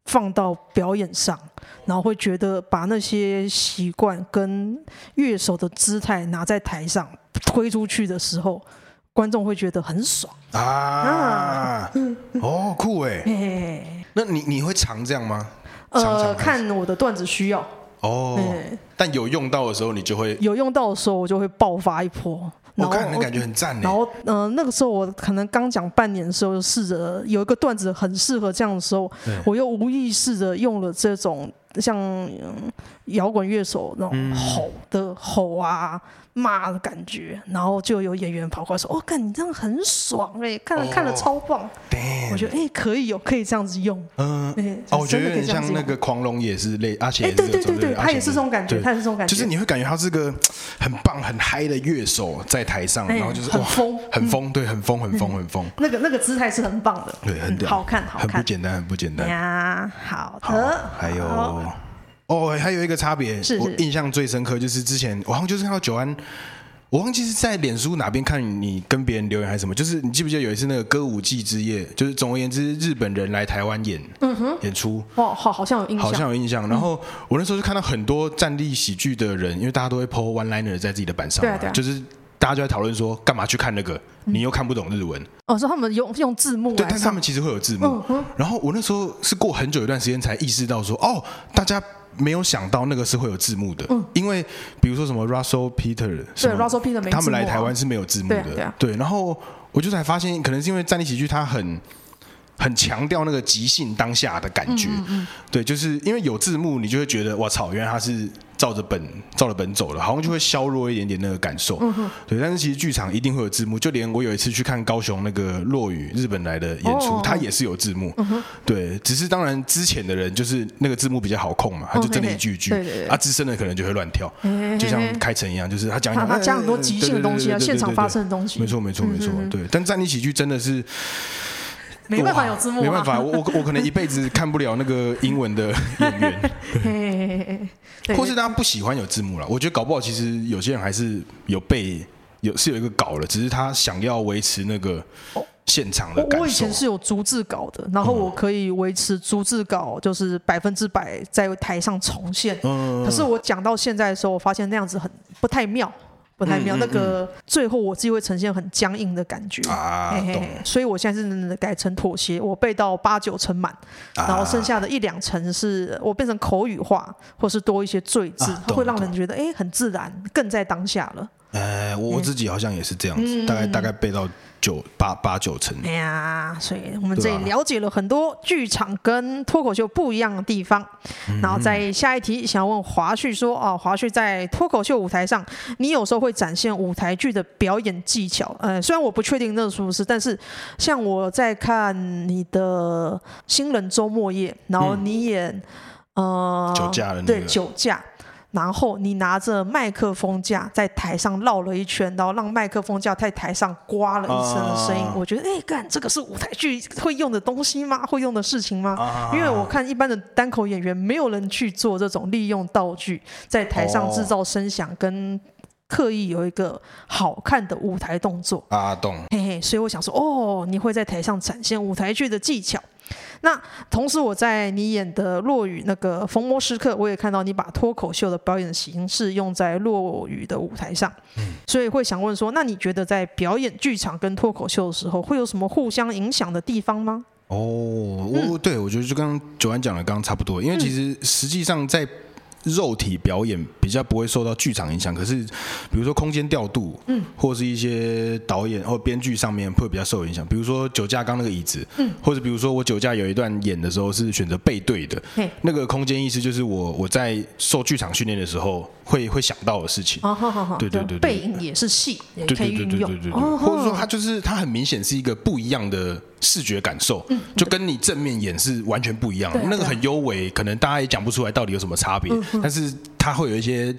放到表演上，然后会觉得把那些习惯跟乐手的姿态拿在台上推出去的时候，观众会觉得很爽啊！啊哦，酷哎！那你你会常这样吗？呃，看我的段子需要哦。嘿但有用到的时候，你就会有用到的时候，我就会爆发一波。我看那感觉很赞。然后，嗯、呃，那个时候我可能刚讲半年的时候，试着有一个段子很适合这样的时候，我又无意识的用了这种像摇滚乐手那种吼的吼啊。骂的感觉，然后就有演员跑过来说：“哦，看你这样很爽哎，看了看了超棒。”我觉得哎，可以有可以这样子用。嗯，哦，我觉得像那个狂龙也是类，而且哎，对对对对，他也是这种感觉，他也是这种感觉，就是你会感觉他是个很棒很嗨的乐手在台上，然后就是很疯，很疯，对，很疯，很疯，很疯。那个那个姿态是很棒的，对，很好看，好看，很不简单，很不简单呀。好的，还有。哦，还有一个差别，是是我印象最深刻就是之前我好像就是看到九安，我忘记是在脸书哪边看你跟别人留言还是什么，就是你记不记得有一次那个歌舞伎之夜，就是总而言之日本人来台湾演，嗯哼，演出，哦，好，好像有印象，好像有印象。然后我那时候就看到很多站立喜剧的人，因为大家都会 po one liner 在自己的板上嘛，对啊对啊，就是大家就在讨论说，干嘛去看那个？你又看不懂日文。哦，说他们用用字幕。对，但是他们其实会有字幕。然后我那时候是过很久一段时间才意识到说，哦，大家没有想到那个是会有字幕的。因为比如说什么 Russell Peter，对，Russell Peter，他们来台湾是没有字幕的。对，然后我就才发现，可能是因为站立喜剧它很。很强调那个即兴当下的感觉，嗯嗯、对，就是因为有字幕，你就会觉得哇操，原来他是照着本照着本走的，好像就会削弱一点点那个感受，嗯、对。但是其实剧场一定会有字幕，就连我有一次去看高雄那个落雨日本来的演出，他、哦、也是有字幕，嗯、对。只是当然之前的人就是那个字幕比较好控嘛，他就真的一句一句，啊，资深的可能就会乱跳，就像开成一样，就是他讲讲，他讲很多即兴的东西啊，现场发生的东西，没错没错没错，对。但站立喜剧真的是。没办法有字幕，没办法，我我可能一辈子看不了那个英文的演员，对或是大家不喜欢有字幕了。我觉得搞不好，其实有些人还是有背有是有一个稿的，只是他想要维持那个现场的感受。我以前是有逐字稿的，然后我可以维持逐字稿，就是百分之百在台上重现。嗯，可是我讲到现在的时候，我发现那样子很不太妙。不太妙，嗯嗯嗯、那个最后我自己会呈现很僵硬的感觉，啊、嘿嘿，所以我现在是改成妥协，我背到八九成满，啊、然后剩下的一两成是我变成口语化，或是多一些赘字，啊、会让人觉得哎很自然，更在当下了。哎，我我自己好像也是这样子，嗯、大概大概背到。九八八九成，哎呀，所以我们这里了解了很多剧场跟脱口秀不一样的地方。嗯、然后在下一题，想要问华旭说：哦，华旭在脱口秀舞台上，你有时候会展现舞台剧的表演技巧？呃，虽然我不确定那是不是，但是像我在看你的新人周末夜，然后你演、嗯、呃酒驾的那个，对酒驾。然后你拿着麦克风架在台上绕了一圈，然后让麦克风架在台上刮了一声的声音，啊、我觉得哎，干这个是舞台剧会用的东西吗？会用的事情吗？啊、因为我看一般的单口演员，没有人去做这种利用道具在台上制造声响，跟刻意有一个好看的舞台动作啊，懂。嘿嘿，所以我想说，哦，你会在台上展现舞台剧的技巧。那同时，我在你演的落雨那个逢魔时刻，我也看到你把脱口秀的表演形式用在落雨的舞台上，嗯，所以会想问说，那你觉得在表演剧场跟脱口秀的时候，会有什么互相影响的地方吗？哦，我对我觉得就刚刚九安讲的刚刚差不多，因为其实实际上在。肉体表演比较不会受到剧场影响，可是比如说空间调度，嗯，或是一些导演或编剧上面会比较受影响。比如说酒驾刚那个椅子，嗯，或者比如说我酒驾有一段演的时候是选择背对的，嘿那个空间意思就是我我在受剧场训练的时候会会想到的事情。哦，好好好，对对对，背影也是戏，也可以运用，或者说它就是它很明显是一个不一样的。视觉感受，就跟你正面演是完全不一样。那个很幽微，可能大家也讲不出来到底有什么差别，但是它会有一些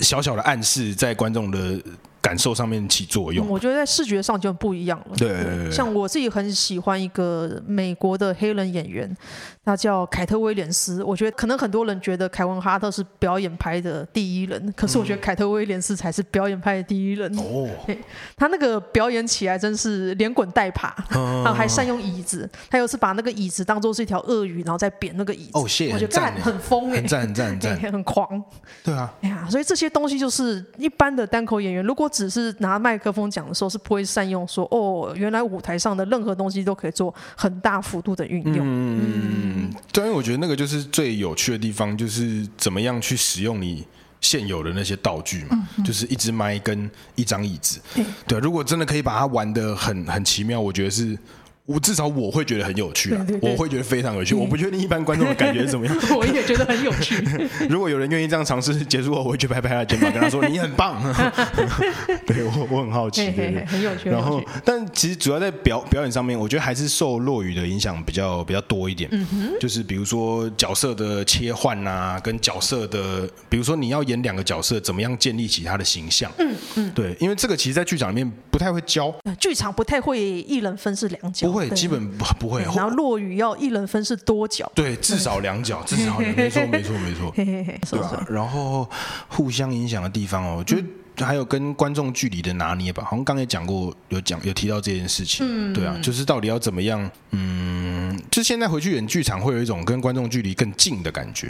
小小的暗示在观众的感受上面起作用。我觉得在视觉上就不一样了。对，像我自己很喜欢一个美国的黑人演员。他叫凯特威廉斯，我觉得可能很多人觉得凯文哈特是表演派的第一人，可是我觉得凯特威廉斯才是表演派的第一人。哦，他那个表演起来真是连滚带爬，然后还善用椅子，他又是把那个椅子当做是一条鳄鱼，然后再扁那个椅子。哦，谢，我觉得干很疯哎，很赞很赞很赞，很狂。对啊，哎呀，所以这些东西就是一般的单口演员，如果只是拿麦克风讲的时候，是不会善用说哦，原来舞台上的任何东西都可以做很大幅度的运用。嗯。嗯，对，因为我觉得那个就是最有趣的地方，就是怎么样去使用你现有的那些道具嘛，就是一支麦跟一张椅子。嗯、对，如果真的可以把它玩的很很奇妙，我觉得是。我至少我会觉得很有趣，对对对，我会觉得非常有趣。我不确定一般观众的感觉是怎么样。我也觉得很有趣。如果有人愿意这样尝试，结束后我会去拍拍他的肩膀，跟他说：“你很棒。”对我，我很好奇，对对，很有趣。然后，但其实主要在表表演上面，我觉得还是受落雨的影响比较比较多一点。嗯哼，就是比如说角色的切换啊，跟角色的，比如说你要演两个角色，怎么样建立起他的形象？嗯嗯，对，因为这个其实，在剧场里面不太会教。剧场不太会一人分饰两角。不会，基本不不会。然后落雨要一人分饰多角，对，至少两角，至少两，没错，没错，没错，对吧？然后互相影响的地方哦，我觉得还有跟观众距离的拿捏吧，好像刚才也讲过，有讲有提到这件事情，对啊，就是到底要怎么样，嗯，就现在回去演剧场会有一种跟观众距离更近的感觉，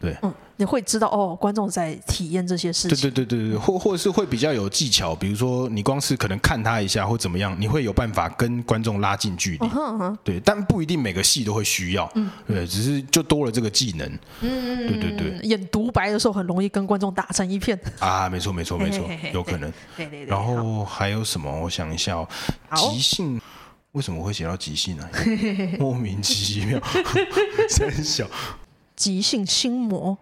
对，嗯，你会知道哦，观众在体验这些事情。对对对对对，或或者是会比较有技巧，比如说你光是可能看他一下或怎么样，你会有办法跟观众拉近距离。Uh uh. 对，但不一定每个戏都会需要。嗯，对，只是就多了这个技能。嗯，对对对。演独白的时候很容易跟观众打成一片。啊，没错没错没错，有可能。对对对。然后还有什么？我想一下哦，即兴。为什么会写到即兴呢？莫名其妙，真小。即兴心魔。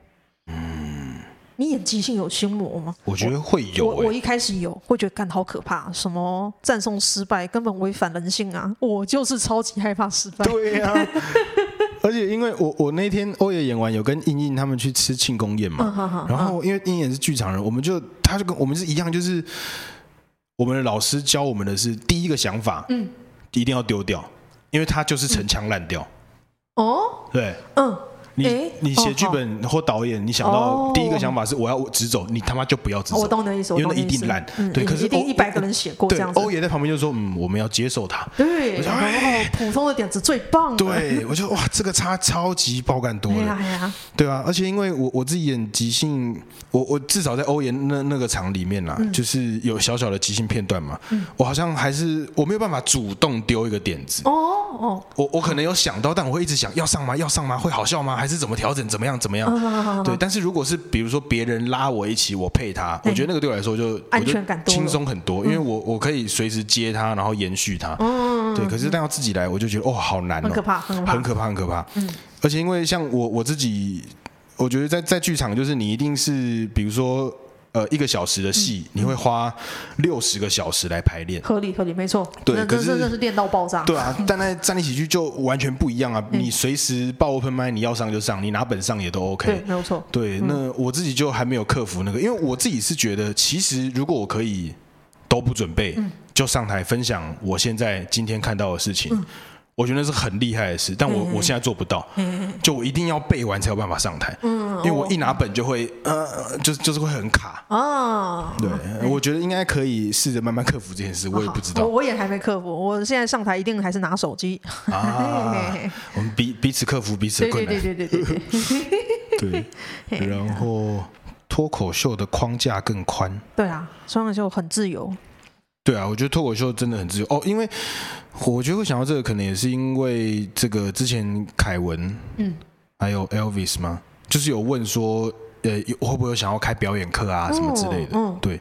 嗯，你演急性有心魔吗？我觉得会有、欸我。我一开始有，会觉得干好可怕，什么赞颂失败根本违反人性啊！我就是超级害怕失败。对呀、啊。而且因为我我那天欧爷演完，有跟英英他们去吃庆功宴嘛。然后因为英英是剧场人，我们就他就跟我们是一样，就是我们的老师教我们的是第一个想法。嗯。一定要丢掉，因为他就是陈腔滥调。哦，对，嗯。你你写剧本或导演，你想到第一个想法是我要直走，你他妈就不要直走。我懂你的意思，因为那一定烂。对，可是一定一百个人写过这样子。欧爷在旁边就说：“嗯，我们要接受他。”对，然后普通的点子最棒。对，我觉得哇，这个差超级爆干多了。对啊，而且因为我我自己演即兴，我我至少在欧爷那那个场里面啦，就是有小小的即兴片段嘛。我好像还是我没有办法主动丢一个点子。哦哦，我我可能有想到，但我会一直想要上吗？要上吗？会好笑吗？还是怎么调整？怎么？样？怎么样？对，但是如果是比如说别人拉我一起，我配他，我觉得那个对我来说就安全感轻松很多，因为我我可以随时接他，然后延续他。对，可是但要自己来，我就觉得哦，好难哦，很可怕，很可怕，很可怕。而且因为像我我自己，我觉得在在剧场，就是你一定是比如说。呃，一个小时的戏，嗯、你会花六十个小时来排练，合理合理，没错。对，可是真的是练到爆炸。对啊，但在站立喜剧就完全不一样啊！嗯、你随时报 open mic，你要上就上，你拿本上也都 OK。对，没有错。对，那我自己就还没有克服那个，因为我自己是觉得，其实如果我可以都不准备，嗯、就上台分享我现在今天看到的事情。嗯我觉得是很厉害的事，但我我现在做不到，就我一定要背完才有办法上台，因为我一拿本就会，呃，就就是会很卡。哦，对，我觉得应该可以试着慢慢克服这件事，我也不知道。我我也还没克服，我现在上台一定还是拿手机。啊，我们彼彼此克服彼此的困难。对对对对对对。对，然后脱口秀的框架更宽。对啊，脱口秀很自由。对啊，我觉得脱口秀真的很自由哦，因为我觉得会想到这个，可能也是因为这个之前凯文，嗯，还有 Elvis 嘛，就是有问说，呃，会不会有想要开表演课啊什么之类的，嗯，对。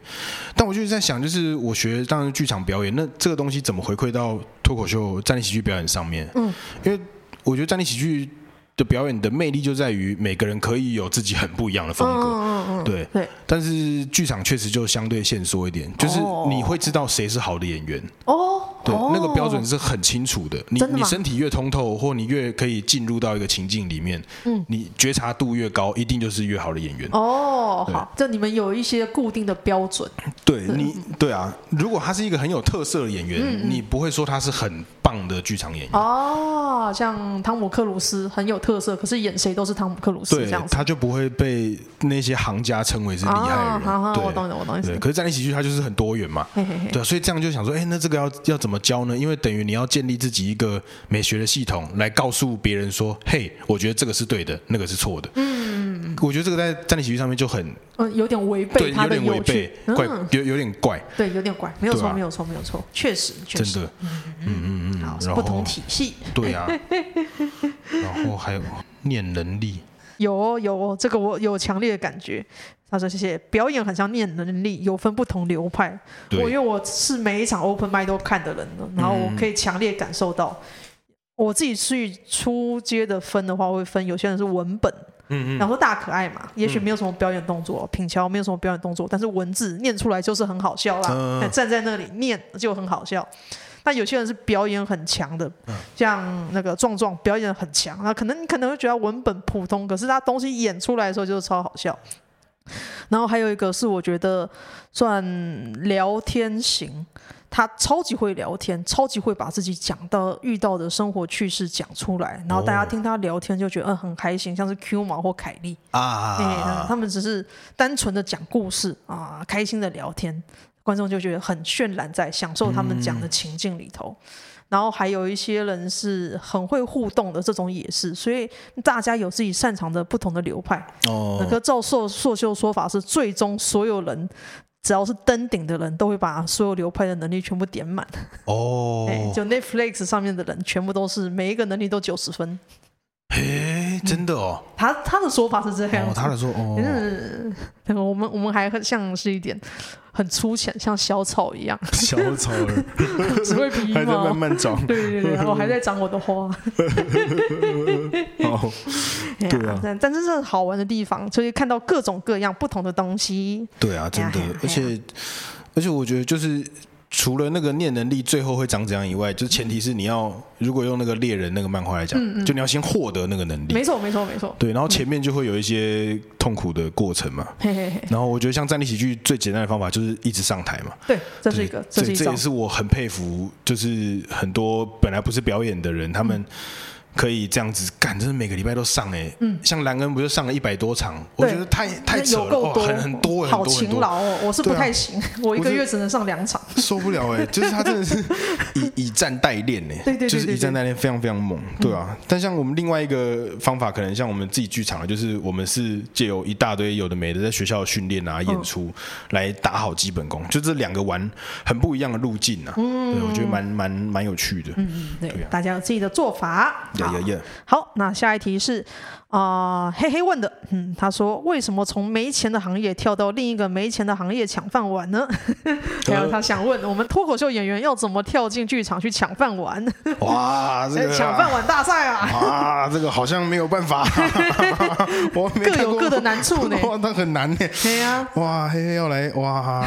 但我就是在想，就是我学当然剧场表演，那这个东西怎么回馈到脱口秀、站立喜剧表演上面？嗯，因为我觉得站立喜剧。的表演的魅力就在于每个人可以有自己很不一样的风格，嗯嗯嗯对对。但是剧场确实就相对限缩一点，就是你会知道谁是好的演员哦。对，那个标准是很清楚的。你你身体越通透，或你越可以进入到一个情境里面，嗯，你觉察度越高，一定就是越好的演员哦。好，这你们有一些固定的标准。对你，对啊。如果他是一个很有特色的演员，你不会说他是很棒的剧场演员哦。像汤姆克鲁斯很有。特色，可是演谁都是汤姆克鲁斯这样子，他就不会被那些行家称为是厉害的人。啊、好好对，我懂你，我懂你。对，可是在一起剧他就是很多元嘛，嘿嘿嘿对，所以这样就想说，哎、欸，那这个要要怎么教呢？因为等于你要建立自己一个美学的系统，来告诉别人说，嘿，我觉得这个是对的，那个是错的。嗯，我觉得这个在站立喜剧上面就很，嗯，有点违背他的有趣，怪，有有点怪，对，有点怪，没有错、啊，没有错，没有错，确实，确实，真的，嗯嗯嗯，好，不同体系，对啊。然后还有念能力，有哦有哦，这个我有强烈的感觉。他说：“谢谢，表演很像念能力，有分不同流派。我因为我是每一场 open mic 都看的人，然后我可以强烈感受到，我自己去出街的分的话，会分有些人是文本，嗯嗯，然后大可爱嘛，也许没有什么表演动作，品乔没有什么表演动作，但是文字念出来就是很好笑啦，站在那里念就很好笑。”那有些人是表演很强的，像那个壮壮表演很强，那可能你可能会觉得文本普通，可是他东西演出来的时候就是超好笑。然后还有一个是我觉得算聊天型，他超级会聊天，超级会把自己讲到遇到的生活趣事讲出来，然后大家听他聊天就觉得嗯很开心，像是 Q 毛或凯莉啊、欸，他们只是单纯的讲故事啊，开心的聊天。观众就觉得很渲染，在享受他们讲的情境里头。嗯、然后还有一些人是很会互动的，这种也是，所以大家有自己擅长的不同的流派。哦，那个照硕硕修说法是，最终所有人只要是登顶的人都会把所有流派的能力全部点满。哦，就 Netflix 上面的人全部都是每一个能力都九十分。哎，真的哦，他他的说法是这样，哦，他的说哦，嗯，我们我们还很像是一点很粗浅，像小草一样，小草儿。只会皮毛，还在慢慢长，对对对，我 还在长我的花，哦，对啊，但但是这是好玩的地方，就是看到各种各样不同的东西，对啊，真的，而且而且我觉得就是。除了那个念能力最后会长怎样以外，就是前提是你要如果用那个猎人那个漫画来讲，嗯嗯就你要先获得那个能力。没错，没错，没错。对，然后前面就会有一些痛苦的过程嘛。嘿嘿嘿。然后我觉得像站立喜剧最简单的方法就是一直上台嘛。对，这是一个，这。这也是我很佩服，就是很多本来不是表演的人，他们。可以这样子干，真的每个礼拜都上哎、欸，嗯，像兰恩不就上了一百多场？我觉得太太扯了，哦、很很多，好勤劳哦，我是不太行，啊、我一个月只能上两场，受不了哎、欸，就是他真的是以 以战代练哎，对对，就是以战代练，非常非常猛，对啊。嗯、但像我们另外一个方法，可能像我们自己剧场，就是我们是借由一大堆有的没的，在学校训练啊、演出来打好基本功，就这两个玩很不一样的路径啊，嗯，对，我觉得蛮蛮蛮有趣的，嗯嗯，对，大家有自己的做法。好那下一题是啊、呃，黑黑问的，嗯，他说为什么从没钱的行业跳到另一个没钱的行业抢饭碗呢？还有他想问我们脱口秀演员要怎么跳进剧场去抢饭碗？哇，这个抢饭碗大赛啊！啊，这个好像没有办法，我各有各的难处呢。哇，那很难呢。对呀，哇，嘿嘿要来哇，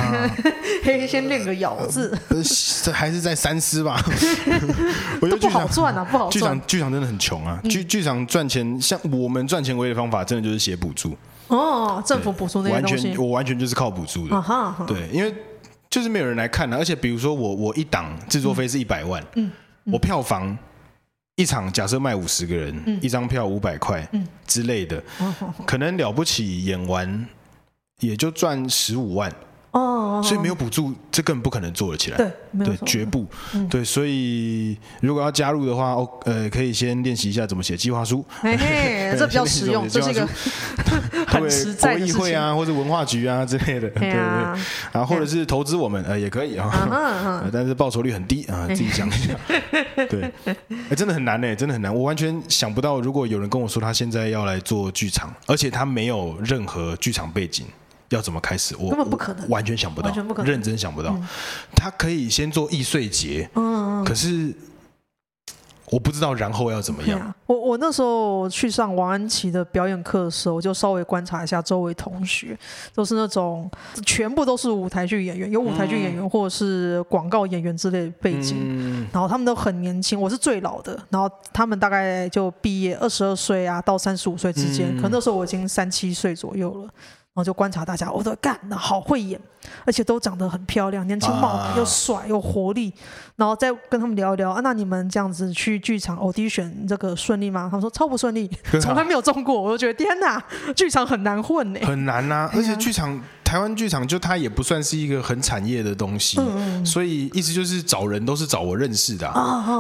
嘿嘿先练个咬字，这还是在三思吧。我觉得不好赚啊，不好赚。剧场剧场真的很穷啊。剧剧场赚钱，像我们赚钱唯一的方法，真的就是写补助哦，政府补助那些东西，完全我完全就是靠补助的。Uh uh. 对，因为就是没有人来看的，而且比如说我我一档制作费是一百万，嗯，嗯我票房一场假设卖五十个人，嗯、一张票五百块，之类的，嗯、可能了不起演完也就赚十五万。哦，所以没有补助，这根本不可能做得起来。对，对，绝不。对，所以如果要加入的话，哦，呃，可以先练习一下怎么写计划书。嘿嘿，这比较实用，这是一个 很实在的事情。国艺会啊，或者文化局啊之类的，对对对。啊，或者是投资我们，呃，也可以啊。但是报酬率很低啊，自己想一下。对，哎，真的很难呢，真的很难。我完全想不到，如果有人跟我说他现在要来做剧场，而且他没有任何剧场背景。要怎么开始？我根本不可能，完全想不到，完全不可能。认真想不到。他可以先做易碎节，嗯，可是我不知道然后要怎么样。我我那时候去上王安琪的表演课的时候，我就稍微观察一下周围同学，都是那种全部都是舞台剧演员，有舞台剧演员或者是广告演员之类的背景，然后他们都很年轻，我是最老的，然后他们大概就毕业二十二岁啊到三十五岁之间，可能那时候我已经三七岁左右了。然后就观察大家，我说干，那好会演，而且都长得很漂亮，年轻貌美又帅又活力。然后再跟他们聊一聊啊，那你们这样子去剧场 audition 这个顺利吗？他们说超不顺利，从来没有中过。我就觉得天哪，剧场很难混呢，很难呐。而且剧场台湾剧场就它也不算是一个很产业的东西，所以意思就是找人都是找我认识的，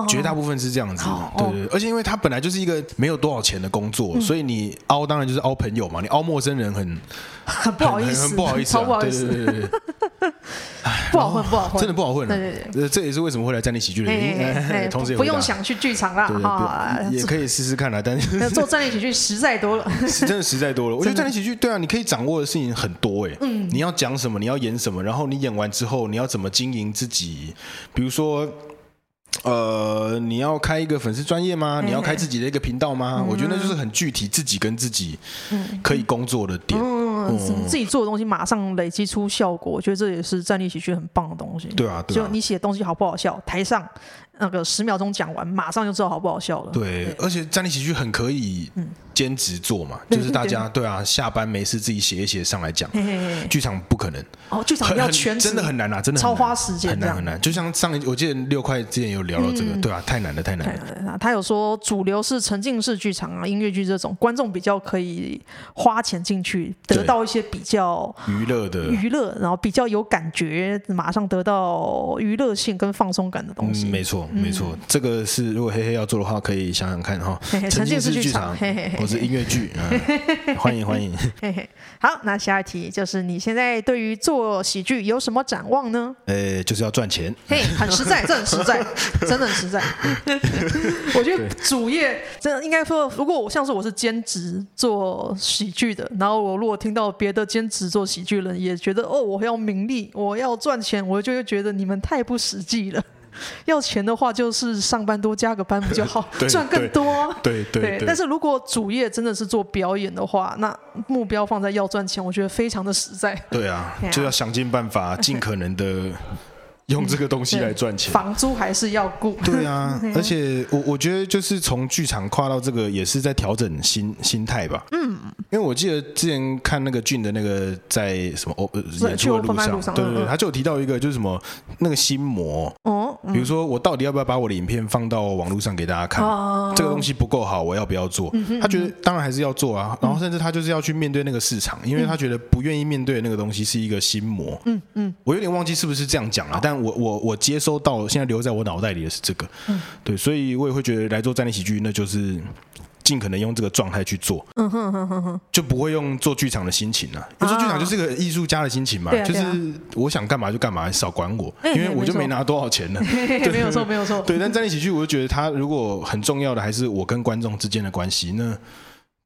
绝大部分是这样子。对对，而且因为它本来就是一个没有多少钱的工作，所以你凹当然就是凹朋友嘛，你凹陌生人很。很不好意思，不好意思，超不好意思，对对对，不好混，不好混，真的不好混。对对对，这也是为什么会来站立喜剧的原因。同时也不用想去剧场啦，也可以试试看啦。但是 做站立喜剧实在多了，真的实在多了。我觉得站立喜剧，对啊，你可以掌握的事情很多哎。嗯，你要讲什么，你要演什么，然后你演完之后，你要怎么经营自己，比如说。呃，你要开一个粉丝专业吗？你要开自己的一个频道吗？我觉得那就是很具体，自己跟自己可以工作的点。嗯，自己做的东西马上累积出效果，我觉得这也是站立喜剧很棒的东西。对啊，就你写东西好不好笑，台上那个十秒钟讲完，马上就知道好不好笑了。对，而且站立喜剧很可以。兼职做嘛，就是大家对啊，下班没事自己写一写上来讲。剧场不可能哦，剧场要全真的很难啊，真的超花时间，很难很难。就像上一我记得六块之前有聊到这个，对啊，太难了，太难了。他有说主流是沉浸式剧场啊，音乐剧这种观众比较可以花钱进去，得到一些比较娱乐的娱乐，然后比较有感觉，马上得到娱乐性跟放松感的东西。没错，没错，这个是如果黑黑要做的话，可以想想看哈。沉浸式剧场，或是音乐剧，欢 迎欢迎。好，那下一题就是你现在对于做喜剧有什么展望呢？呃，就是要赚钱。嘿，很实在，这很实在，真的很实在。我觉得主业真的应该说，如果我像是我是兼职做喜剧的，然后我如果听到别的兼职做喜剧人也觉得哦，我要名利，我要赚钱，我就会觉得你们太不实际了。要钱的话，就是上班多加个班不就好，赚更多。对对对，对。但是如果主业真的是做表演的话，那目标放在要赚钱，我觉得非常的实在。对啊，就要想尽办法，尽可能的。用这个东西来赚钱，房租还是要顾。对啊，而且我我觉得就是从剧场跨到这个，也是在调整心心态吧。嗯，因为我记得之前看那个俊的那个在什么哦演出的路上，对对对，他就有提到一个就是什么那个心魔。哦，比如说我到底要不要把我的影片放到网络上给大家看？这个东西不够好，我要不要做？他觉得当然还是要做啊。然后甚至他就是要去面对那个市场，因为他觉得不愿意面对那个东西是一个心魔。嗯嗯，我有点忘记是不是这样讲了，但。我我我接收到，现在留在我脑袋里的是这个，嗯、对，所以我也会觉得来做站立喜剧，那就是尽可能用这个状态去做，嗯哼哼哼哼，就不会用做剧场的心情了、啊。做剧场就是个艺术家的心情嘛，啊、就是我想干嘛就干嘛，少管我，因为我就没拿多少钱呢。没有错，没有错。对，但站立喜剧，我就觉得他如果很重要的还是我跟观众之间的关系，那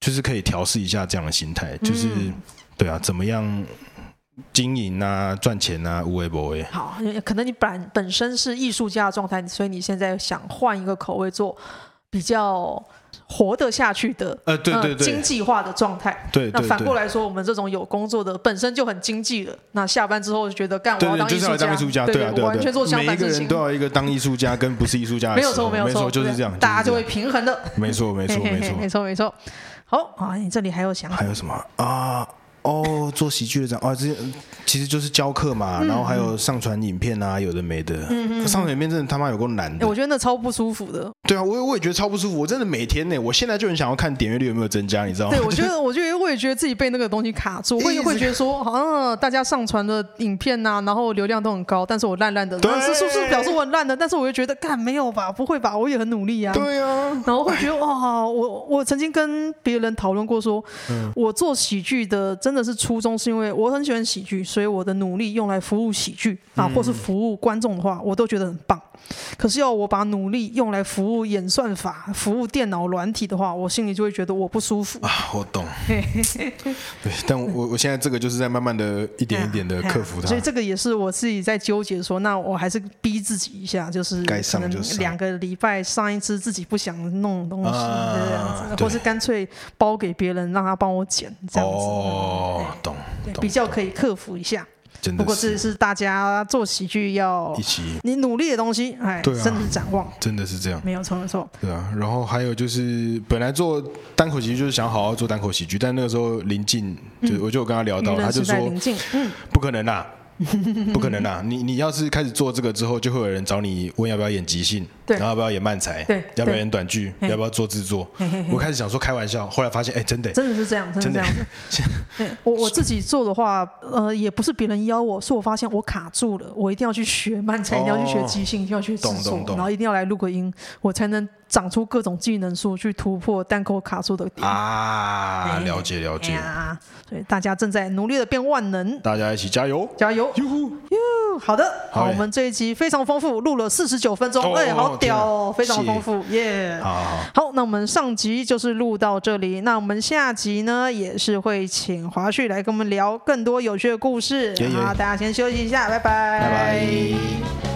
就是可以调试一下这样的心态，就是、嗯、对啊，怎么样？经营啊，赚钱啊，无为不为。好，可能你本本身是艺术家的状态，所以你现在想换一个口味，做比较活得下去的，呃，对对对，经济化的状态。对，那反过来说，我们这种有工作的，本身就很经济了。那下班之后就觉得，干我要当艺术家，对啊，完全做相反事情。每一个人都要一个当艺术家跟不是艺术家的，没有错，没有错，就是这样，大家就会平衡的。没错，没错，没错，没错，没错。好啊，你这里还有想法？还有什么啊？哦，做喜剧的这样哦，这其实就是教课嘛，嗯、然后还有上传影片啊，有的没的。嗯嗯。上传影片真的他妈有够难的。我觉得那超不舒服的。对啊，我也我也觉得超不舒服。我真的每天呢，我现在就很想要看点阅率有没有增加，你知道吗？对，我觉得，我觉得我也觉得自己被那个东西卡住，我也 会觉得说，好像大家上传的影片呐、啊，然后流量都很高，但是我烂烂的。对。是是不是表示我很烂的？但是我又觉得，干没有吧？不会吧？我也很努力啊。对啊。然后会觉得，哇，我我曾经跟别人讨论过说，嗯、我做喜剧的真的是初衷是。因为我很喜欢喜剧，所以我的努力用来服务喜剧啊，或是服务观众的话，我都觉得很棒。可是要我把努力用来服务演算法、服务电脑软体的话，我心里就会觉得我不舒服啊。我懂，对，但我我现在这个就是在慢慢的一点一点的克服它。所以这个也是我自己在纠结说，那我还是逼自己一下，就是该上就是两个礼拜上一次自己不想弄东西这样子，或是干脆包给别人让他帮我剪这样子。哦，懂。比较可以克服一下，不过这是大家做喜剧要一起你努力的东西，哎，真的是展望，真的是这样，没有错，没错，对啊。然后还有就是，本来做单口喜剧就是想好好做单口喜剧，但那个时候临近，就我就跟他聊到，他就说，嗯，不可能啦。不可能啊！你你要是开始做这个之后，就会有人找你问要不要演即兴，然后要不要演漫才，对要不要演短剧，要不要做制作。我开始想说开玩笑，后来发现哎，真的真的是这样，真的这样子。我我自己做的话，呃，也不是别人邀我，是我发现我卡住了，我一定要去学漫才，一定要去学即兴，一定要去制作，然后一定要来录个音，我才能长出各种技能树，去突破单口卡住的点啊！了解了解。所以大家正在努力的变万能，大家一起加油。加油！哟哟，好的，好，我们这一集非常丰富，录了四十九分钟，哎，好屌哦，非常丰富，耶！好好好，那我们上集就是录到这里，那我们下集呢也是会请华旭来跟我们聊更多有趣的故事，好，大家先休息一下，拜拜，拜拜。